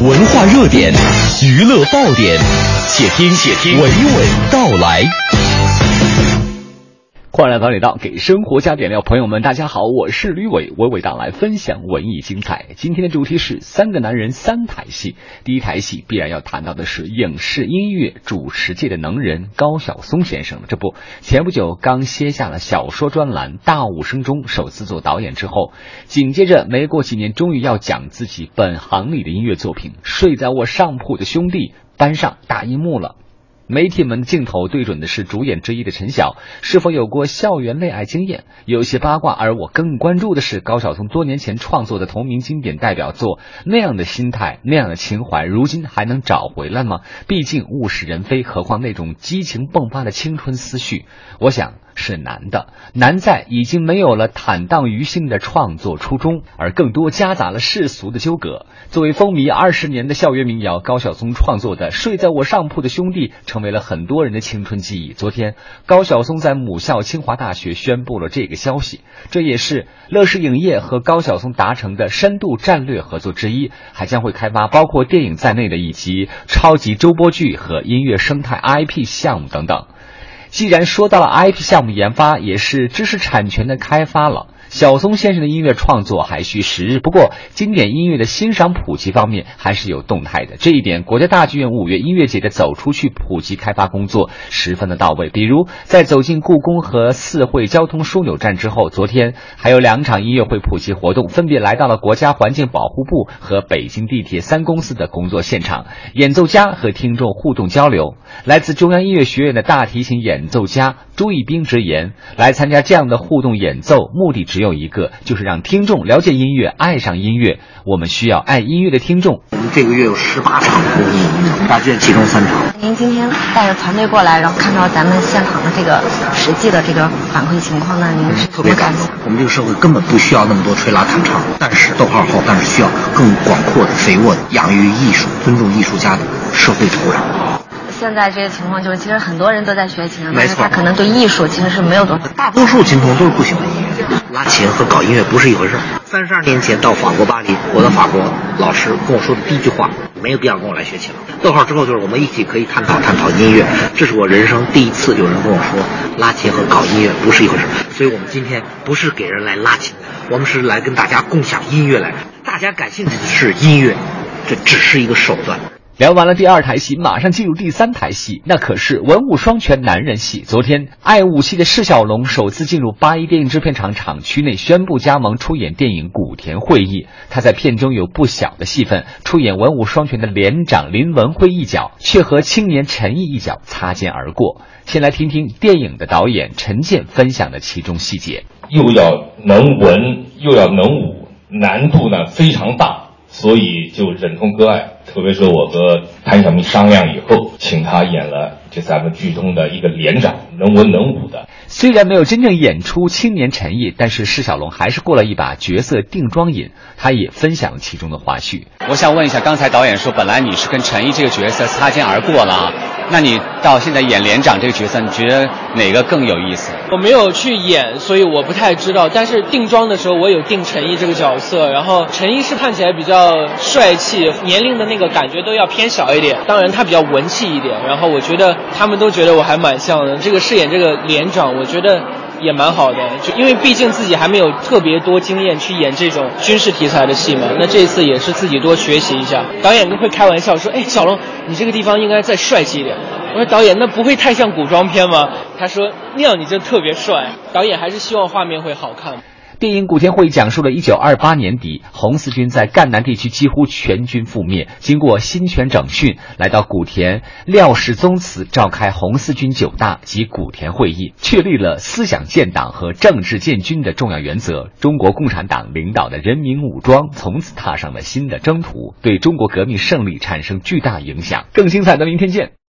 文化热点，娱乐爆点，且听且听娓娓道来。欢迎来早点到，给生活加点料。朋友们，大家好，我是吕伟，娓娓道来分享文艺精彩。今天的主题是三个男人三台戏。第一台戏必然要谈到的是影视音乐主持界的能人高晓松先生。这不，前不久刚歇下了小说专栏《大武生中》首次做导演之后，紧接着没过几年，终于要讲自己本行里的音乐作品《睡在我上铺的兄弟》搬上大银幕了。媒体们镜头对准的是主演之一的陈晓，是否有过校园恋爱经验？有些八卦。而我更关注的是高晓松多年前创作的同名经典代表作，那样的心态，那样的情怀，如今还能找回来吗？毕竟物是人非，何况那种激情迸发的青春思绪？我想。是难的，难在已经没有了坦荡于心的创作初衷，而更多夹杂了世俗的纠葛。作为风靡二十年的校园民谣，高晓松创作的《睡在我上铺的兄弟》成为了很多人的青春记忆。昨天，高晓松在母校清华大学宣布了这个消息，这也是乐视影业和高晓松达成的深度战略合作之一，还将会开发包括电影在内的以及超级周播剧和音乐生态 IP 项目等等。既然说到了 IP 项目研发，也是知识产权的开发了。小松先生的音乐创作还需时日，不过经典音乐的欣赏普及方面还是有动态的。这一点，国家大剧院五月音乐节的走出去普及开发工作十分的到位。比如，在走进故宫和四惠交通枢纽站之后，昨天还有两场音乐会普及活动，分别来到了国家环境保护部和北京地铁三公司的工作现场，演奏家和听众互动交流。来自中央音乐学院的大提琴演奏家朱一冰直言，来参加这样的互动演奏，目的只。只有一个，就是让听众了解音乐，爱上音乐。我们需要爱音乐的听众。我们这个月有十八场公益，大剧院其中三场。您今天带着团队过来，然后看到咱们现场的这个实际的这个反馈情况呢，您是特别感动。我们这个社会根本不需要那么多吹拉弹唱，但是逗号后，但是需要更广阔的、肥沃的、养育艺术、尊重艺术家的社会土壤。现在这个情况就是，其实很多人都在学琴，但是他可能对艺术其实是没有多少。大多数琴童都是不喜欢音乐，拉琴和搞音乐不是一回事。三十二年前到法国巴黎，我的法国老师跟我说的第一句话，没有必要跟我来学琴了。逗号之后就是我们一起可以探讨探讨音乐，这是我人生第一次有人跟我说拉琴和搞音乐不是一回事。所以我们今天不是给人来拉琴，我们是来跟大家共享音乐来。大家感兴趣的是音乐，这只是一个手段。聊完了第二台戏，马上进入第三台戏，那可是文武双全男人戏。昨天，爱武戏的释小龙首次进入八一电影制片厂厂区内，宣布加盟出演电影《古田会议》。他在片中有不小的戏份，出演文武双全的连长林文辉一角，却和青年陈毅一角擦肩而过。先来听听电影的导演陈建分享的其中细节：又要能文，又要能武，难度呢非常大。所以就忍痛割爱，特别是我和潘晓明商量以后，请他演了这三个剧中的一个连长，能文能武的。虽然没有真正演出青年陈毅，但是释小龙还是过了一把角色定妆瘾，他也分享了其中的花絮。我想问一下，刚才导演说本来你是跟陈毅这个角色擦肩而过了，那你到现在演连长这个角色，你觉得哪个更有意思？我没有去演，所以我不太知道。但是定妆的时候，我有定陈毅这个角色，然后陈毅是看起来比较帅气，年龄的那个感觉都要偏小一点。当然他比较文气一点，然后我觉得他们都觉得我还蛮像的。这个饰演这个连长。我觉得也蛮好的，就因为毕竟自己还没有特别多经验去演这种军事题材的戏嘛。那这一次也是自己多学习一下。导演会开玩笑说：“哎，小龙，你这个地方应该再帅气一点。”我说：“导演，那不会太像古装片吗？”他说：“那样你就特别帅。”导演还是希望画面会好看。电影《古田会议》讲述了1928年底，红四军在赣南地区几乎全军覆灭。经过新权整训，来到古田，廖氏宗祠召开红四军九大及古田会议，确立了思想建党和政治建军的重要原则。中国共产党领导的人民武装从此踏上了新的征途，对中国革命胜利产生巨大影响。更精彩的明天见。